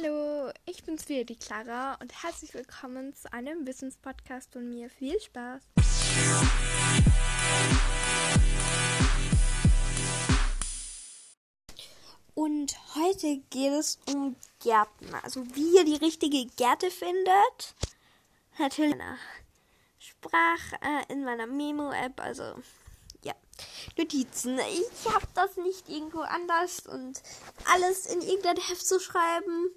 Hallo, ich bin's wieder, die Clara, und herzlich willkommen zu einem Wissenspodcast von mir. Viel Spaß! Und heute geht es um Gärten, also wie ihr die richtige Gärte findet. Natürlich in meiner Sprach, äh, in meiner Memo-App, also ja, Notizen. Ich habe das nicht irgendwo anders und alles in irgendein Heft zu schreiben.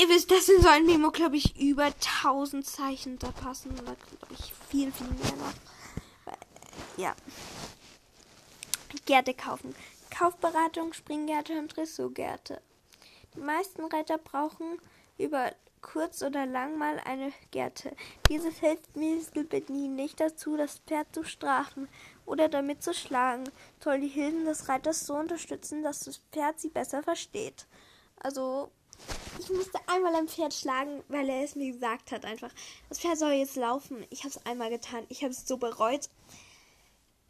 Ihr wisst, das sind so ein Memo, glaube ich, über 1000 Zeichen da passen. Oder glaube ich viel, viel mehr noch. Ja. Gärte kaufen. Kaufberatung, Springgärte und Dressurgärte. Die meisten Reiter brauchen über kurz oder lang mal eine Gerte. Dieses hilft Mittelbedienen nicht dazu, das Pferd zu strafen oder damit zu schlagen, soll die Hilfen des Reiters so unterstützen, dass das Pferd sie besser versteht. Also, ich musste einmal ein Pferd schlagen, weil er es mir gesagt hat einfach. Das Pferd soll jetzt laufen. Ich habe es einmal getan. Ich habe es so bereut.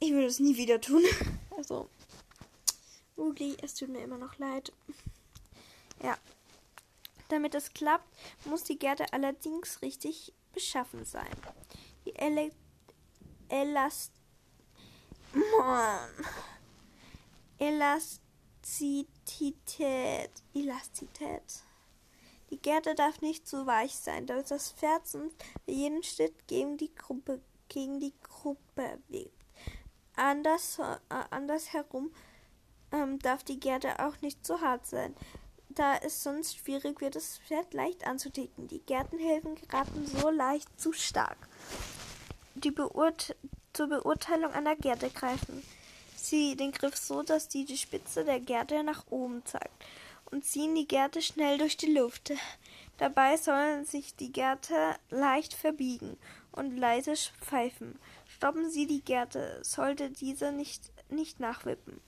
Ich würde es nie wieder tun. Also, Ugly, es tut mir immer noch leid. Ja, damit es klappt, muss die Gerte allerdings richtig beschaffen sein. Die Ele Elast Elastizität. Elastizität. Die Gerte darf nicht zu weich sein, da das Pferd sonst bei jedem Schritt gegen die Gruppe, gegen die Gruppe weht. Anders, äh, andersherum ähm, darf die Gerte auch nicht zu hart sein da es sonst schwierig wird, das Pferd leicht anzudicken. Die Gärtenhilfen geraten so leicht zu stark. Die Beurt zur Beurteilung einer Gerte greifen sie den Griff so, dass die, die Spitze der Gerte nach oben zeigt und ziehen die Gerte schnell durch die Luft. Dabei sollen sich die Gerte leicht verbiegen und leise pfeifen. Stoppen Sie die Gerte, sollte diese nicht, nicht nachwippen.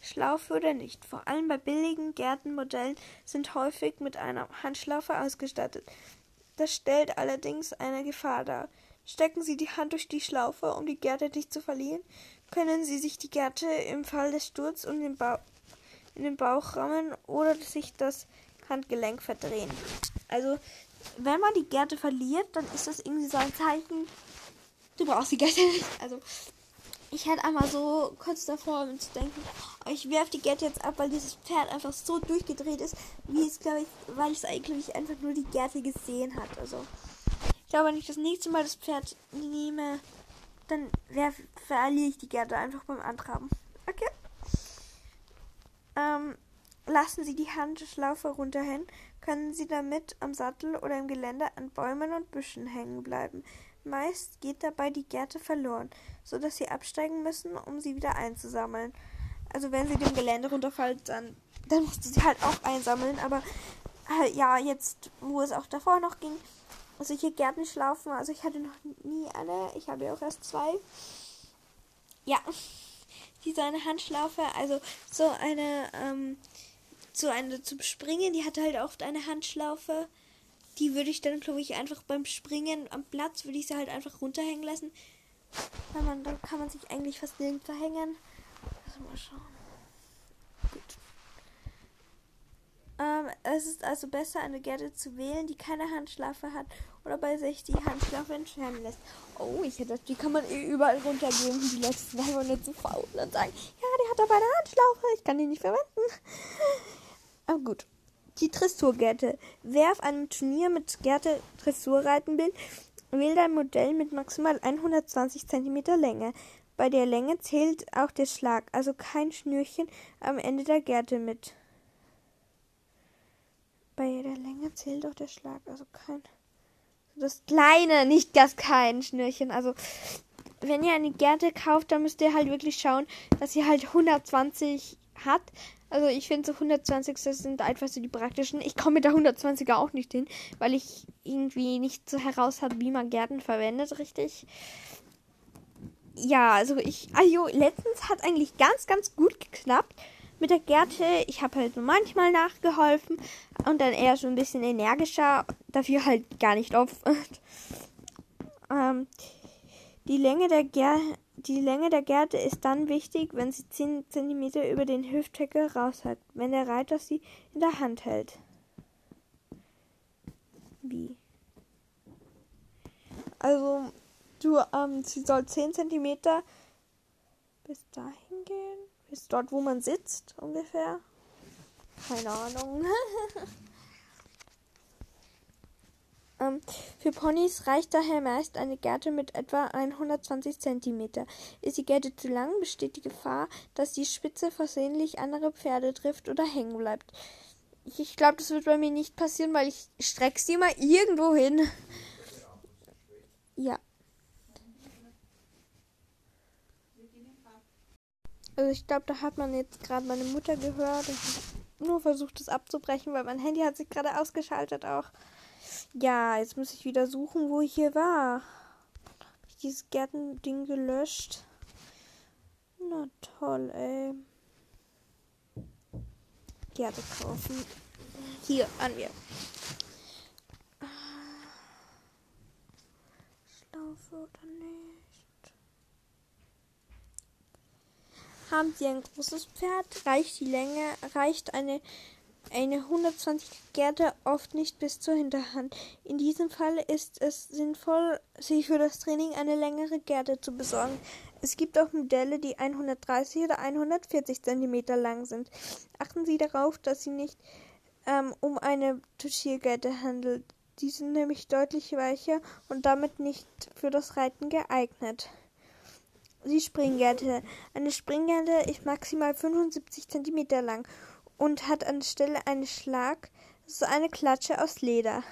Schlaufe oder nicht. Vor allem bei billigen Gärtenmodellen sind häufig mit einer Handschlaufe ausgestattet. Das stellt allerdings eine Gefahr dar. Stecken Sie die Hand durch die Schlaufe, um die Gerte nicht zu verlieren, können Sie sich die Gerte im Fall des Sturz in den, in den Bauch rammen oder sich das Handgelenk verdrehen. Also, wenn man die Gerte verliert, dann ist das irgendwie so ein Zeichen, du brauchst die Gerte nicht. Also, ich hatte einmal so kurz davor, um zu denken, ich werfe die Gerte jetzt ab, weil dieses Pferd einfach so durchgedreht ist, wie es, glaube ich, weil es eigentlich einfach nur die Gerte gesehen hat. Also, ich glaube, wenn ich das nächste Mal das Pferd nehme, dann verliere ich die Gerte einfach beim Antraben. Okay? Ähm, lassen Sie die Handschlaufe runterhängen, können Sie damit am Sattel oder im Gelände an Bäumen und Büschen hängen bleiben. Meist geht dabei die Gerte verloren, so dass sie absteigen müssen, um sie wieder einzusammeln. Also wenn sie dem Gelände runterfällt, dann, dann musst du sie halt auch einsammeln. Aber äh, ja, jetzt, wo es auch davor noch ging, solche Gärtenschlaufen, also ich hatte noch nie eine, ich habe ja auch erst zwei. Ja, diese eine Handschlaufe, also so eine, ähm, so eine zum Springen, die hatte halt oft eine Handschlaufe die würde ich dann, glaube ich, einfach beim Springen am Platz, würde ich sie halt einfach runterhängen lassen. Weil man, dann kann man sich eigentlich fast nirgends verhängen. Also mal schauen. Gut. Ähm, es ist also besser, eine Gerte zu wählen, die keine Handschlaufe hat oder bei sich die Handschlaufe entfernen lässt. Oh, ich hätte die kann man eh überall runtergeben. Die letzten waren nicht zu faul und sagen, ja, die hat aber eine Handschlaufe, ich kann die nicht verwenden. Aber gut. Die Dressurgerte. Wer auf einem Turnier mit Gerte Dressur reiten will, wählt ein Modell mit maximal 120 cm Länge. Bei der Länge zählt auch der Schlag, also kein Schnürchen am Ende der Gerte mit. Bei der Länge zählt auch der Schlag, also kein. Das kleine, nicht das kein Schnürchen. Also, wenn ihr eine Gerte kauft, dann müsst ihr halt wirklich schauen, dass sie halt 120 hat. Also ich finde so 120 sind einfach so die praktischen. Ich komme mit der 120er auch nicht hin, weil ich irgendwie nicht so heraus habe, wie man Gärten verwendet, richtig. Ja, also ich, also letztens hat eigentlich ganz, ganz gut geklappt mit der Gerte. Ich habe halt nur manchmal nachgeholfen und dann eher so ein bisschen energischer, dafür halt gar nicht oft. ähm, Die Länge der, die Länge der Gerte ist dann wichtig, wenn sie 10 cm über den Hüftdeckel raus hat, wenn der Reiter sie in der Hand hält. Wie? Also, du, ähm, sie soll 10 cm bis dahin gehen, bis dort, wo man sitzt, ungefähr. Keine Ahnung. ähm, für Ponys reicht daher meist eine Gerte mit etwa 120 cm. Ist die Gerte zu lang, besteht die Gefahr, dass die Spitze versehentlich andere Pferde trifft oder hängen bleibt. Ich glaube, das wird bei mir nicht passieren, weil ich strecke sie mal irgendwo hin. Ja. Also ich glaube, da hat man jetzt gerade meine Mutter gehört und nur versucht es abzubrechen, weil mein Handy hat sich gerade ausgeschaltet auch. Ja, jetzt muss ich wieder suchen, wo ich hier war. Hab ich dieses Gärtending gelöscht? Na toll, ey. Gärte kaufen. Hier, an mir. Schlaufe oder nicht? Haben Sie ein großes Pferd? Reicht die Länge? Reicht eine eine 120 Gerte oft nicht bis zur Hinterhand. In diesem Fall ist es sinnvoll, sich für das Training eine längere Gerte zu besorgen. Es gibt auch Modelle, die 130 oder 140 cm lang sind. Achten Sie darauf, dass sie nicht ähm, um eine Tuschiergerte handelt. Die sind nämlich deutlich weicher und damit nicht für das Reiten geeignet. Die Springgerte. Eine Springgerte ist maximal 75 cm lang und hat anstelle eines Schlag so eine Klatsche aus Leder.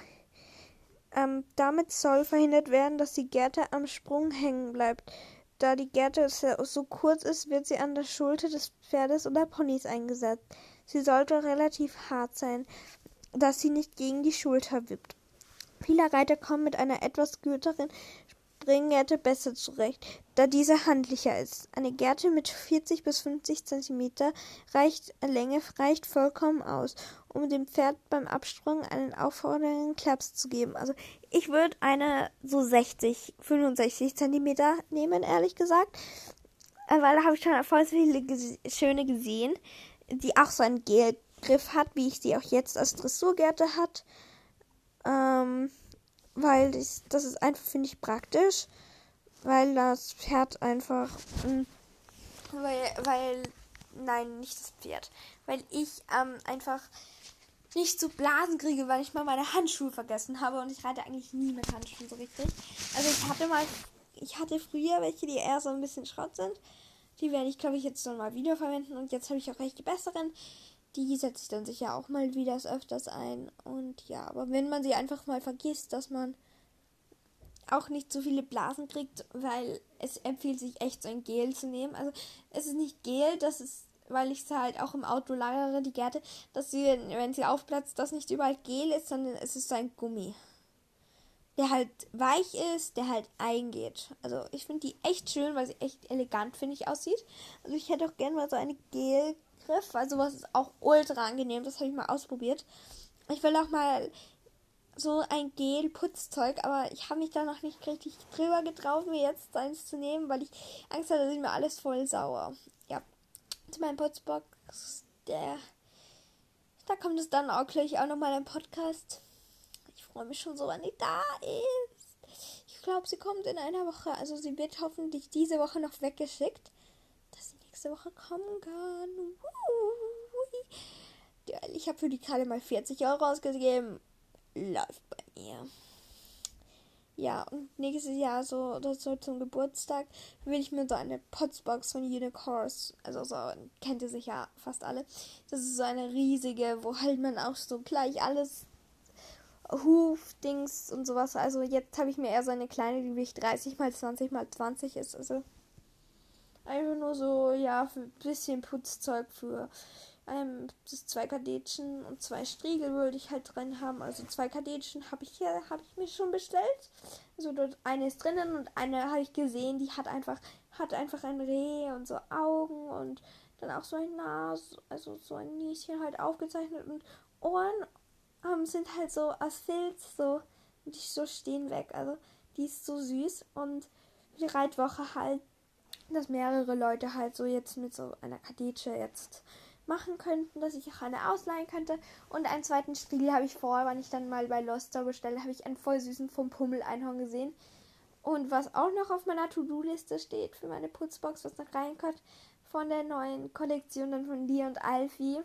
Ähm, damit soll verhindert werden, dass die Gerte am Sprung hängen bleibt. Da die Gerte so kurz ist, wird sie an der Schulter des Pferdes oder Ponys eingesetzt. Sie sollte relativ hart sein, dass sie nicht gegen die Schulter wippt. Viele Reiter kommen mit einer etwas kürzeren Springgerte besser zurecht, da diese handlicher ist. Eine Gerte mit 40 bis 50 cm reicht, Länge reicht vollkommen aus, um dem Pferd beim Absprung einen auffordernden Klaps zu geben. Also ich würde eine so 60, 65 cm nehmen, ehrlich gesagt, äh, weil da habe ich schon voll viele schöne gesehen die auch so einen Gelgriff hat, wie ich die auch jetzt als Dressurgärte hat. Ähm, weil das, das ist einfach, finde ich, praktisch. Weil das Pferd einfach. Mh, hm, weil, weil. Nein, nicht das Pferd. Weil ich ähm, einfach nicht zu Blasen kriege, weil ich mal meine Handschuhe vergessen habe und ich reite eigentlich nie mit Handschuhen so richtig. Also ich hatte mal, ich hatte früher welche, die eher so ein bisschen Schrott sind. Die werde ich, glaube ich, jetzt noch mal wieder verwenden. Und jetzt habe ich auch die besseren. Die setze ich dann sicher auch mal wieder öfters ein. Und ja, aber wenn man sie einfach mal vergisst, dass man auch nicht so viele Blasen kriegt, weil es empfiehlt sich echt so ein Gel zu nehmen. Also es ist nicht Gel, das ist, weil ich es halt auch im Auto lagere, die Gärte, dass sie, wenn sie aufplatzt, das nicht überall Gel ist, sondern es ist so ein Gummi der halt weich ist, der halt eingeht. Also ich finde die echt schön, weil sie echt elegant, finde ich, aussieht. Also ich hätte auch gerne mal so eine Gelgriff, weil sowas ist auch ultra angenehm. Das habe ich mal ausprobiert. Ich will auch mal so ein Gel-Putzzeug, aber ich habe mich da noch nicht richtig drüber getraut, mir jetzt eins zu nehmen, weil ich Angst hatte, dass ich mir alles voll sauer. Ja, zu meinem Putzbox, der, da kommt es dann auch gleich auch nochmal im Podcast freue mich schon so, wenn die da ist. Ich glaube, sie kommt in einer Woche. Also sie wird hoffentlich diese Woche noch weggeschickt, nächste Woche kommen kann. Ich habe für die Karte mal 40 Euro ausgegeben. Läuft bei mir. Ja, und nächstes Jahr so, das so zum Geburtstag, will ich mir so eine Potsbox von Unicorns, also so, kennt ihr sicher fast alle. Das ist so eine riesige, wo halt man auch so gleich alles Hufdings und sowas. Also jetzt habe ich mir eher so eine kleine, die wiegt 30 mal 20 mal 20 ist. Also einfach nur so, ja, für ein bisschen Putzzeug für ähm, das zwei Kadetchen und zwei Striegel würde ich halt drin haben. Also zwei Kadetchen habe ich hier, habe ich mir schon bestellt. Also dort eine ist drinnen und eine habe ich gesehen, die hat einfach, hat einfach ein Reh und so Augen und dann auch so ein Nas, also so ein Nieschen halt aufgezeichnet und Ohren ähm, sind halt so aus Filz, so, die so stehen weg. Also, die ist so süß und die Reitwoche halt, dass mehrere Leute halt so jetzt mit so einer Kadetsche jetzt machen könnten, dass ich auch eine ausleihen könnte. Und einen zweiten Spiegel habe ich vor, wenn ich dann mal bei Loster bestelle, habe ich einen voll süßen vom Pummel Einhorn gesehen. Und was auch noch auf meiner To-Do-Liste steht für meine Putzbox, was noch reinkommt, von der neuen Kollektion dann von Lee und Alfie.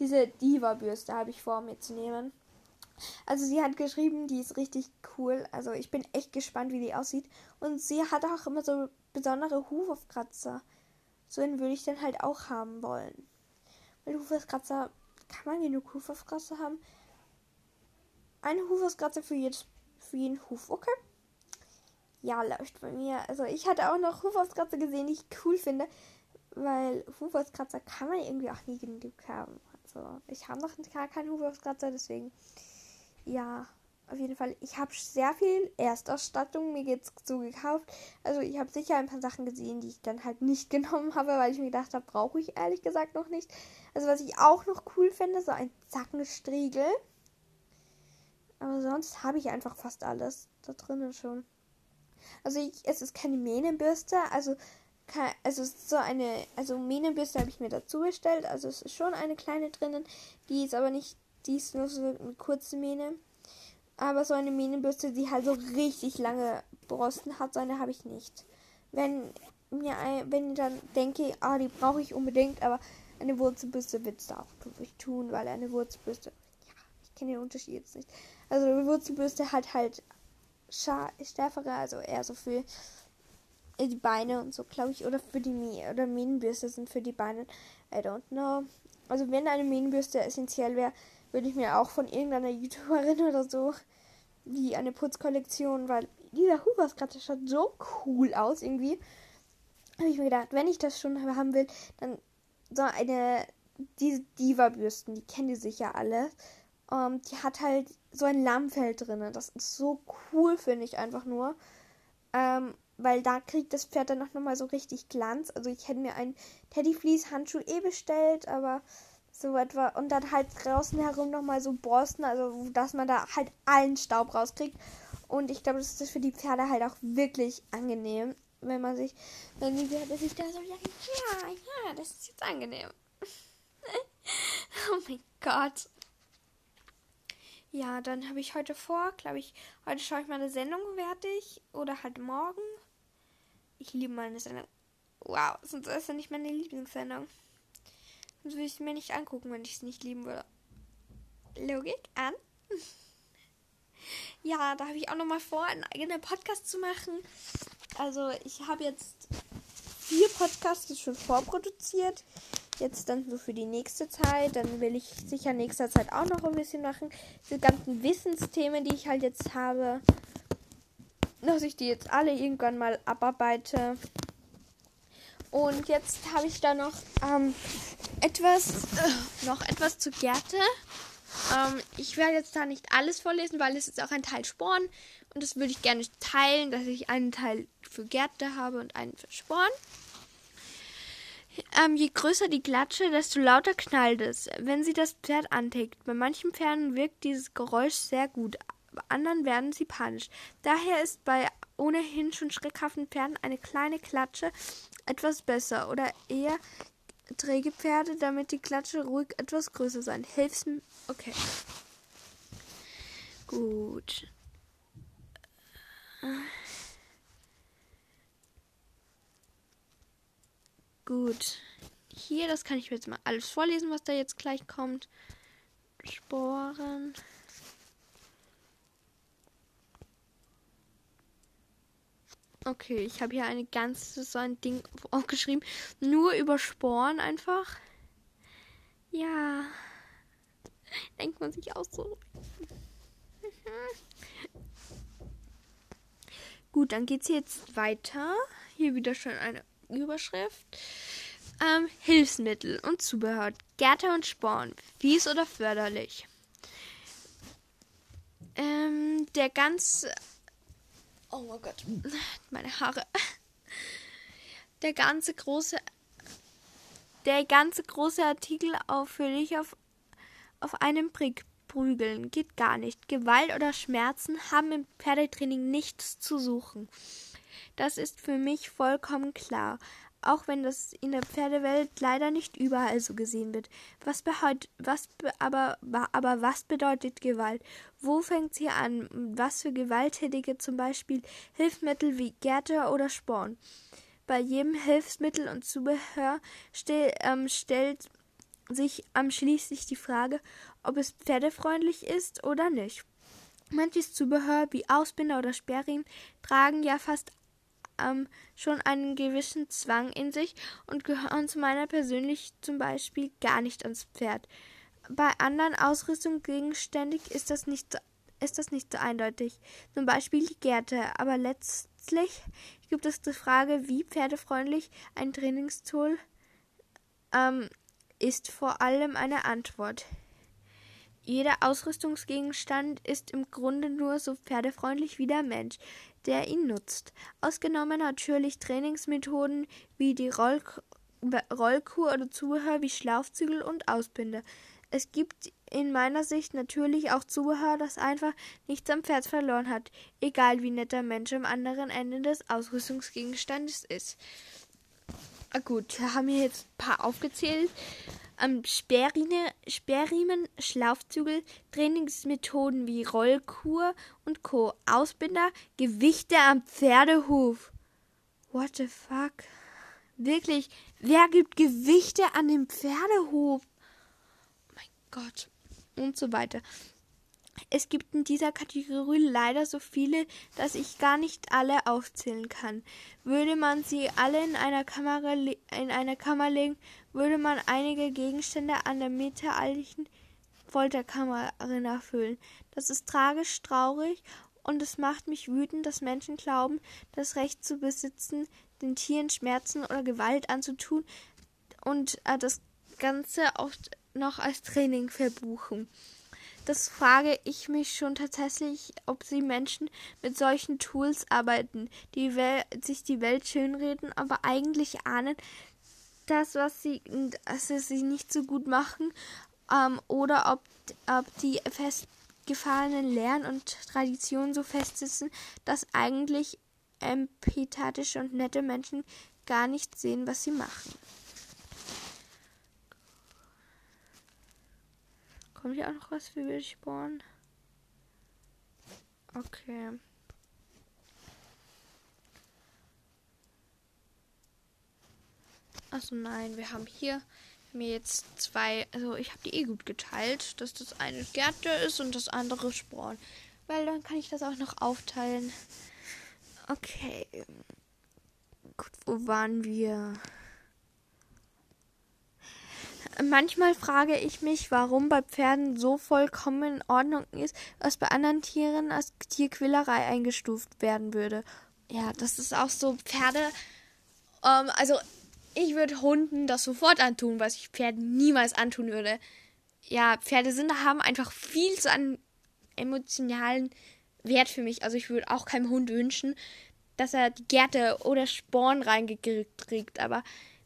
Diese Diva-Bürste habe ich vor, mitzunehmen. Also sie hat geschrieben, die ist richtig cool. Also ich bin echt gespannt, wie die aussieht. Und sie hat auch immer so besondere Hufkratzer. So einen würde ich dann halt auch haben wollen. Weil Hufkratzer, kann man genug Hufkratzer haben? Eine Hufkratzer für, für jeden Huf, okay? Ja, läuft bei mir. Also ich hatte auch noch Hufauskratzer gesehen, die ich cool finde. Weil Hufauskratzer kann man irgendwie auch nie genug haben. Also ich habe noch gar keinen Hufauskratzer, deswegen ja, auf jeden Fall. Ich habe sehr viel Erstausstattung mir jetzt so gekauft. Also ich habe sicher ein paar Sachen gesehen, die ich dann halt nicht genommen habe, weil ich mir gedacht habe, brauche ich ehrlich gesagt noch nicht. Also was ich auch noch cool finde, so ein Zackenstriegel. Aber sonst habe ich einfach fast alles da drinnen schon. Also ich, es ist keine Mähnenbürste, also also es ist so eine, also Mähnenbürste habe ich mir dazu bestellt, also es ist schon eine kleine drinnen, die ist aber nicht, die ist nur so eine kurze Mähne. Aber so eine Mähnenbürste, die halt so richtig lange Borsten hat, so eine habe ich nicht. Wenn mir ein, wenn ich dann denke, ah, die brauche ich unbedingt, aber eine Wurzelbürste wird es da auch tun, weil eine Wurzelbürste, ja, ich kenne den Unterschied jetzt nicht. Also eine Wurzelbürste hat halt stärkere, also eher so für die Beine und so, glaube ich, oder für die oder Mähnenbürste sind für die Beine. I don't know. Also wenn eine Mähnenbürste essentiell wäre, würde ich mir auch von irgendeiner YouTuberin oder so wie eine Putzkollektion, weil dieser Hoover-Skratter schaut so cool aus irgendwie. Habe ich mir gedacht, wenn ich das schon haben will, dann so eine diese Diva-Bürsten, die kennen die sicher alle. Um, ähm, die hat halt so ein Lammfeld drin. Das ist so cool, finde ich einfach nur. Ähm, weil da kriegt das Pferd dann noch mal so richtig Glanz. Also ich hätte mir einen Teddyfleece-Handschuh eh bestellt, aber so etwa. Und dann halt draußen herum noch mal so Borsten, also dass man da halt allen Staub rauskriegt. Und ich glaube, das ist für die Pferde halt auch wirklich angenehm, wenn man sich, wenn die Pferde sich da so sagen, ja, ja, das ist jetzt angenehm. oh mein Gott. Ja, dann habe ich heute vor, glaube ich, heute schaue ich meine Sendung fertig oder halt morgen. Ich liebe meine Sendung. Wow, sonst ist ja nicht meine Lieblingssendung. Sonst würde ich es mir nicht angucken, wenn ich es nicht lieben würde. Logik an. ja, da habe ich auch noch mal vor, einen eigenen Podcast zu machen. Also ich habe jetzt vier Podcasts schon vorproduziert jetzt dann so für die nächste Zeit. Dann will ich sicher nächster Zeit auch noch ein bisschen machen. Diese ganzen Wissensthemen, die ich halt jetzt habe, dass ich die jetzt alle irgendwann mal abarbeite. Und jetzt habe ich da noch ähm, etwas, äh, noch etwas zu Gerte. Ähm, ich werde jetzt da nicht alles vorlesen, weil es ist auch ein Teil Sporn. Und das würde ich gerne teilen, dass ich einen Teil für Gerte habe und einen für Sporn. Ähm, je größer die Klatsche, desto lauter knallt es, wenn sie das Pferd antickt. Bei manchen Pferden wirkt dieses Geräusch sehr gut, bei anderen werden sie panisch. Daher ist bei ohnehin schon schreckhaften Pferden eine kleine Klatsche etwas besser oder eher träge Pferde, damit die Klatsche ruhig etwas größer sein. Hilf's mir. Okay. Gut. Gut. Hier, das kann ich jetzt mal alles vorlesen, was da jetzt gleich kommt. Sporen. Okay, ich habe hier eine ganze so ein Ding aufgeschrieben. Nur über Sporen einfach. Ja. Denkt man sich auch so. Gut, dann geht's jetzt weiter. Hier wieder schon eine Überschrift. Ähm, Hilfsmittel und Zubehör. Gärte und Sporn. Fies oder förderlich. Ähm, der ganze. Oh mein Gott. Meine Haare. Der ganze große. Der ganze große Artikel auf für dich auf, auf einem Brick prügeln geht gar nicht. Gewalt oder Schmerzen haben im Pferdetraining nichts zu suchen. Das ist für mich vollkommen klar auch wenn das in der Pferdewelt leider nicht überall so gesehen wird. Was, was aber, aber was bedeutet Gewalt? Wo fängt sie an? Was für Gewalttätige zum Beispiel Hilfsmittel wie Gärte oder Sporn? Bei jedem Hilfsmittel und Zubehör stell, ähm, stellt sich ähm, schließlich die Frage, ob es pferdefreundlich ist oder nicht. Manches Zubehör wie Ausbinder oder Sperrriemen tragen ja fast ähm, schon einen gewissen Zwang in sich und gehören zu meiner persönlich zum Beispiel gar nicht ans Pferd. Bei anderen Ausrüstungsgegenständen ist das nicht so, ist das nicht so eindeutig. Zum Beispiel die Gärte. Aber letztlich gibt es die Frage, wie pferdefreundlich ein Trainingstool ähm, ist vor allem eine Antwort. Jeder Ausrüstungsgegenstand ist im Grunde nur so pferdefreundlich wie der Mensch, der ihn nutzt. Ausgenommen natürlich Trainingsmethoden wie die Roll Rollkur oder Zubehör wie Schlaufzügel und Ausbinder. Es gibt in meiner Sicht natürlich auch Zubehör, das einfach nichts am Pferd verloren hat, egal wie nett der Mensch am anderen Ende des Ausrüstungsgegenstandes ist. Ah gut, wir haben hier jetzt ein paar aufgezählt ähm, Sperrriemen, Schlaufzügel, Trainingsmethoden wie Rollkur und Co. Ausbinder, Gewichte am Pferdehof. What the fuck? Wirklich, wer gibt Gewichte an dem Pferdehof? Oh mein Gott. Und so weiter. Es gibt in dieser Kategorie leider so viele, dass ich gar nicht alle aufzählen kann. Würde man sie alle in einer, Kamera in eine Kammer legen, würde man einige Gegenstände an der mittelalterlichen Folterkammer erfüllen. Das ist tragisch, traurig und es macht mich wütend, dass Menschen glauben, das Recht zu besitzen, den Tieren Schmerzen oder Gewalt anzutun und äh, das Ganze oft noch als Training verbuchen das frage ich mich schon tatsächlich, ob sie Menschen mit solchen Tools arbeiten, die sich die Welt schönreden, aber eigentlich ahnen, das, was sie, dass sie nicht so gut machen, ähm, oder ob, ob die festgefahrenen Lehren und Traditionen so fest sitzen, dass eigentlich empathische und nette Menschen gar nicht sehen, was sie machen. Kommt hier auch noch was für Wildsporn? Okay. Achso, nein, wir haben hier mir jetzt zwei, also ich habe die eh gut geteilt, dass das eine Gärte ist und das andere Sporn. Weil dann kann ich das auch noch aufteilen. Okay. Gut, wo waren wir? Manchmal frage ich mich, warum bei Pferden so vollkommen in Ordnung ist, was bei anderen Tieren als Tierquälerei eingestuft werden würde. Ja, das ist auch so Pferde. Ähm, also ich würde Hunden das sofort antun, was ich Pferden niemals antun würde. Ja, Pferde sind haben einfach viel zu an emotionalen Wert für mich. Also ich würde auch keinem Hund wünschen, dass er die Gärte oder Sporn reingekriegt kriegt. Aber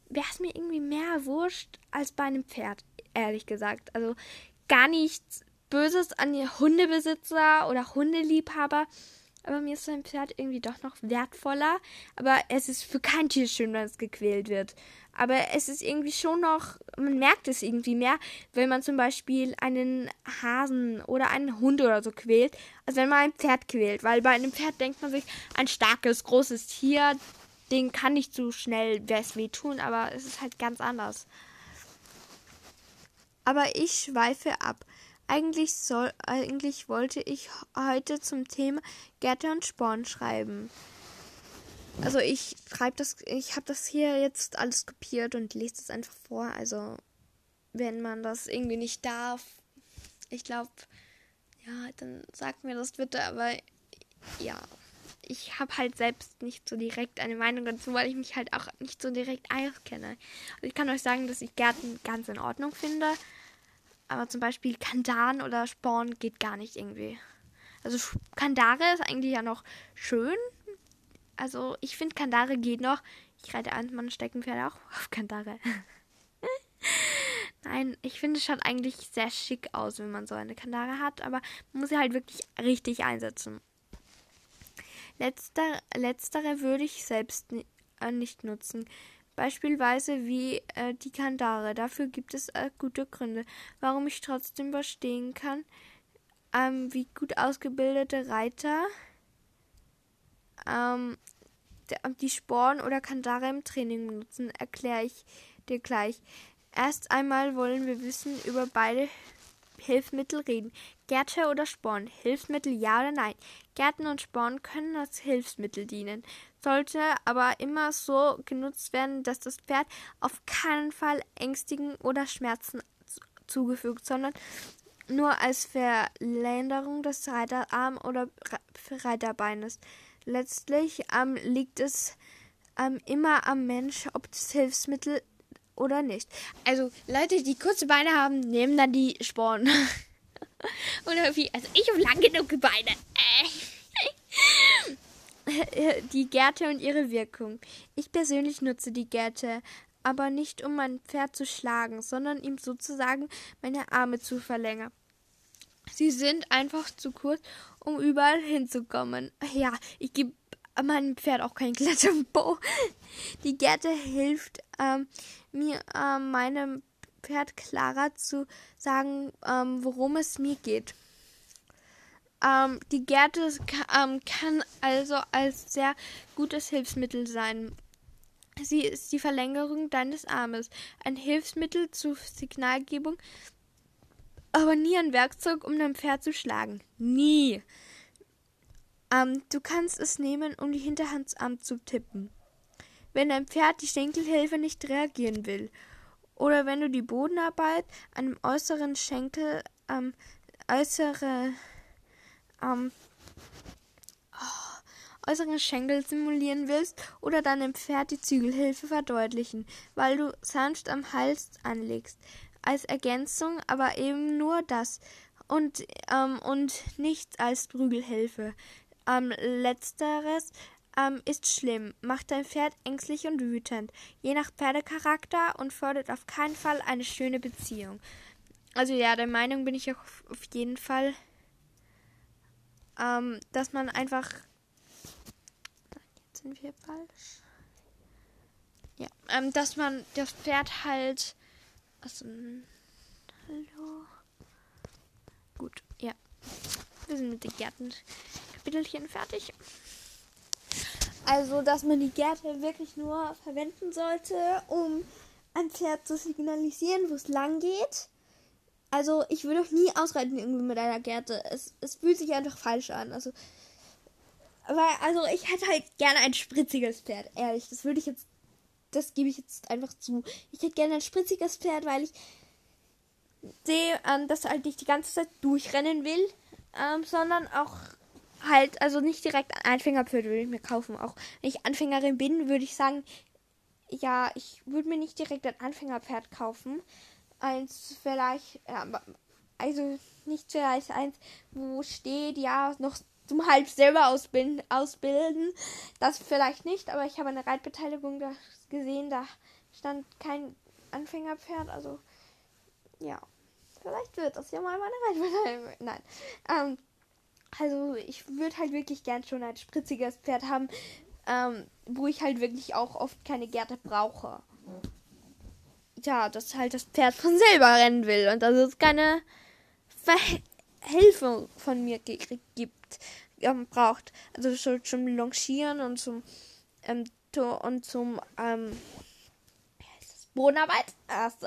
wäre es mir irgendwie mehr wurscht als bei einem Pferd, ehrlich gesagt. Also gar nichts Böses an die Hundebesitzer oder Hundeliebhaber. Aber mir ist ein Pferd irgendwie doch noch wertvoller. Aber es ist für kein Tier schön, wenn es gequält wird. Aber es ist irgendwie schon noch, man merkt es irgendwie mehr, wenn man zum Beispiel einen Hasen oder einen Hund oder so quält, als wenn man ein Pferd quält. Weil bei einem Pferd denkt man sich, ein starkes, großes Tier, den kann nicht so schnell es weh tun, aber es ist halt ganz anders. Aber ich schweife ab. Eigentlich soll, eigentlich wollte ich heute zum Thema Gärte und Sporn schreiben. Also ich schreibe das, ich habe das hier jetzt alles kopiert und lese es einfach vor. Also wenn man das irgendwie nicht darf, ich glaube, ja, dann sagt mir das bitte. Aber ja ich habe halt selbst nicht so direkt eine Meinung dazu, weil ich mich halt auch nicht so direkt auskenne. Also ich kann euch sagen, dass ich Gärten ganz in Ordnung finde. Aber zum Beispiel Kandan oder Sporn geht gar nicht irgendwie. Also Kandare ist eigentlich ja noch schön. Also ich finde Kandare geht noch. Ich reite an, man Steckenpferde auch auf Kandare. Nein, ich finde es schaut eigentlich sehr schick aus, wenn man so eine Kandare hat, aber man muss sie halt wirklich richtig einsetzen. Letzter, letztere würde ich selbst äh, nicht nutzen. Beispielsweise wie äh, die Kandare. Dafür gibt es äh, gute Gründe, warum ich trotzdem verstehen kann, ähm, wie gut ausgebildete Reiter ähm, die Sporen oder Kandare im Training benutzen, erkläre ich dir gleich. Erst einmal wollen wir wissen über beide Hilfsmittel reden. Gärte oder Sporn? Hilfsmittel ja oder nein? Gärten und Sporn können als Hilfsmittel dienen, sollte aber immer so genutzt werden, dass das Pferd auf keinen Fall Ängstigen oder Schmerzen zugefügt, sondern nur als Verlängerung des Reiterarm oder Reiterbeines. Letztlich ähm, liegt es ähm, immer am Mensch, ob das Hilfsmittel oder nicht. Also Leute, die kurze Beine haben, nehmen dann die Sporen. oder wie? Also ich habe lang genug Beine. die Gärte und ihre Wirkung. Ich persönlich nutze die Gärte, aber nicht um mein Pferd zu schlagen, sondern ihm sozusagen meine Arme zu verlängern. Sie sind einfach zu kurz, um überall hinzukommen. Ja, ich gebe meinem Pferd auch kein Kletterbo. Die Gerte hilft ähm, mir, äh, meinem Pferd klarer zu sagen, ähm, worum es mir geht. Ähm, die Gerte ähm, kann also als sehr gutes Hilfsmittel sein. Sie ist die Verlängerung deines Armes, ein Hilfsmittel zur Signalgebung aber nie ein Werkzeug, um dein Pferd zu schlagen. Nie. Ähm, du kannst es nehmen, um die Hinterhandsarm zu tippen. Wenn dein Pferd die Schenkelhilfe nicht reagieren will. Oder wenn du die Bodenarbeit an dem äußeren Schenkel, ähm, äußere, ähm, oh, äußeren Schenkel simulieren willst oder deinem Pferd die Zügelhilfe verdeutlichen, weil du sanft am Hals anlegst als Ergänzung, aber eben nur das und, ähm, und nicht als Prügelhilfe. Ähm, letzteres ähm, ist schlimm, macht dein Pferd ängstlich und wütend, je nach Pferdecharakter und fördert auf keinen Fall eine schöne Beziehung. Also ja, der Meinung bin ich auch auf jeden Fall, ähm, dass man einfach. Jetzt sind wir falsch. Ja, ähm, dass man das Pferd halt Achso. Hallo. Gut, ja. Wir sind mit den Gärtenkapitelchen fertig. Also, dass man die Gärte wirklich nur verwenden sollte, um ein Pferd zu signalisieren, wo es lang geht. Also, ich würde auch nie ausreiten irgendwie mit einer Gärte. Es, es fühlt sich einfach falsch an. Also, weil, also, ich hätte halt gerne ein spritziges Pferd, ehrlich. Das würde ich jetzt das gebe ich jetzt einfach zu. Ich hätte gerne ein spritziges Pferd, weil ich sehe, ähm, dass er halt nicht die ganze Zeit durchrennen will, ähm, sondern auch halt, also nicht direkt ein Anfängerpferd würde ich mir kaufen. Auch wenn ich Anfängerin bin, würde ich sagen, ja, ich würde mir nicht direkt ein Anfängerpferd kaufen. Eins vielleicht, ja, also nicht vielleicht eins, wo steht, ja, noch zum halb selber ausbilden, ausbilden. Das vielleicht nicht, aber ich habe eine Reitbeteiligung da gesehen, da stand kein Anfängerpferd, also ja. Vielleicht wird das ja mal meine Reitbeteiligung. Nein. Ähm, also ich würde halt wirklich gern schon ein spritziges Pferd haben, ähm, wo ich halt wirklich auch oft keine Gärte brauche. Ja, dass halt das Pferd von selber rennen will und dass es keine Hilfe von mir gibt, ähm, braucht. Also schon zum Longieren und zum ähm, und zum ähm, Bodenarbeit also,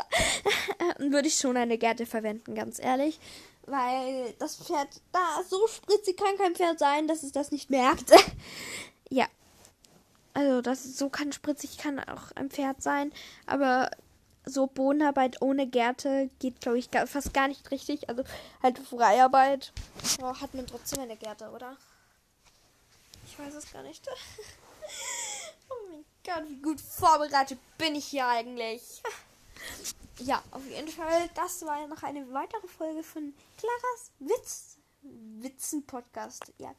würde ich schon eine Gerte verwenden, ganz ehrlich. Weil das Pferd da so spritzig kann kein Pferd sein, dass es das nicht merkt. ja. Also das so kann spritzig kann auch ein Pferd sein, aber so Bodenarbeit ohne Gärte geht, glaube ich, fast gar nicht richtig. Also halt Freiarbeit oh, hat man trotzdem eine Gärte, oder? Ich weiß es gar nicht. oh mein Gott, wie gut vorbereitet bin ich hier eigentlich. ja, auf jeden Fall, das war noch eine weitere Folge von Claras Witz Witzen Podcast. Ja,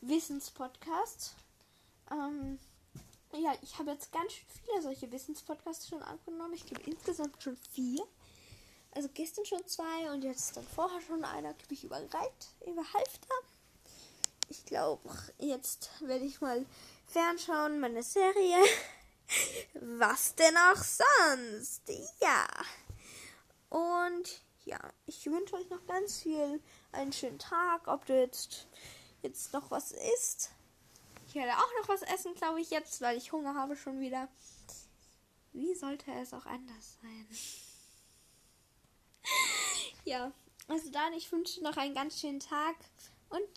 Wissens Podcast. Ähm, ja, ich habe jetzt ganz viele solche Wissenspodcasts schon angenommen. Ich glaube insgesamt schon vier. Also gestern schon zwei und jetzt dann vorher schon einer, glaube ich, über Reit, über Halfter. ich glaube, jetzt werde ich mal fernschauen, meine Serie. Was denn auch sonst? Ja. Und ja, ich wünsche euch noch ganz viel einen schönen Tag. Ob du jetzt, jetzt noch was isst. Ich werde auch noch was essen, glaube ich, jetzt, weil ich Hunger habe schon wieder. Wie sollte es auch anders sein? ja, also dann, ich wünsche noch einen ganz schönen Tag und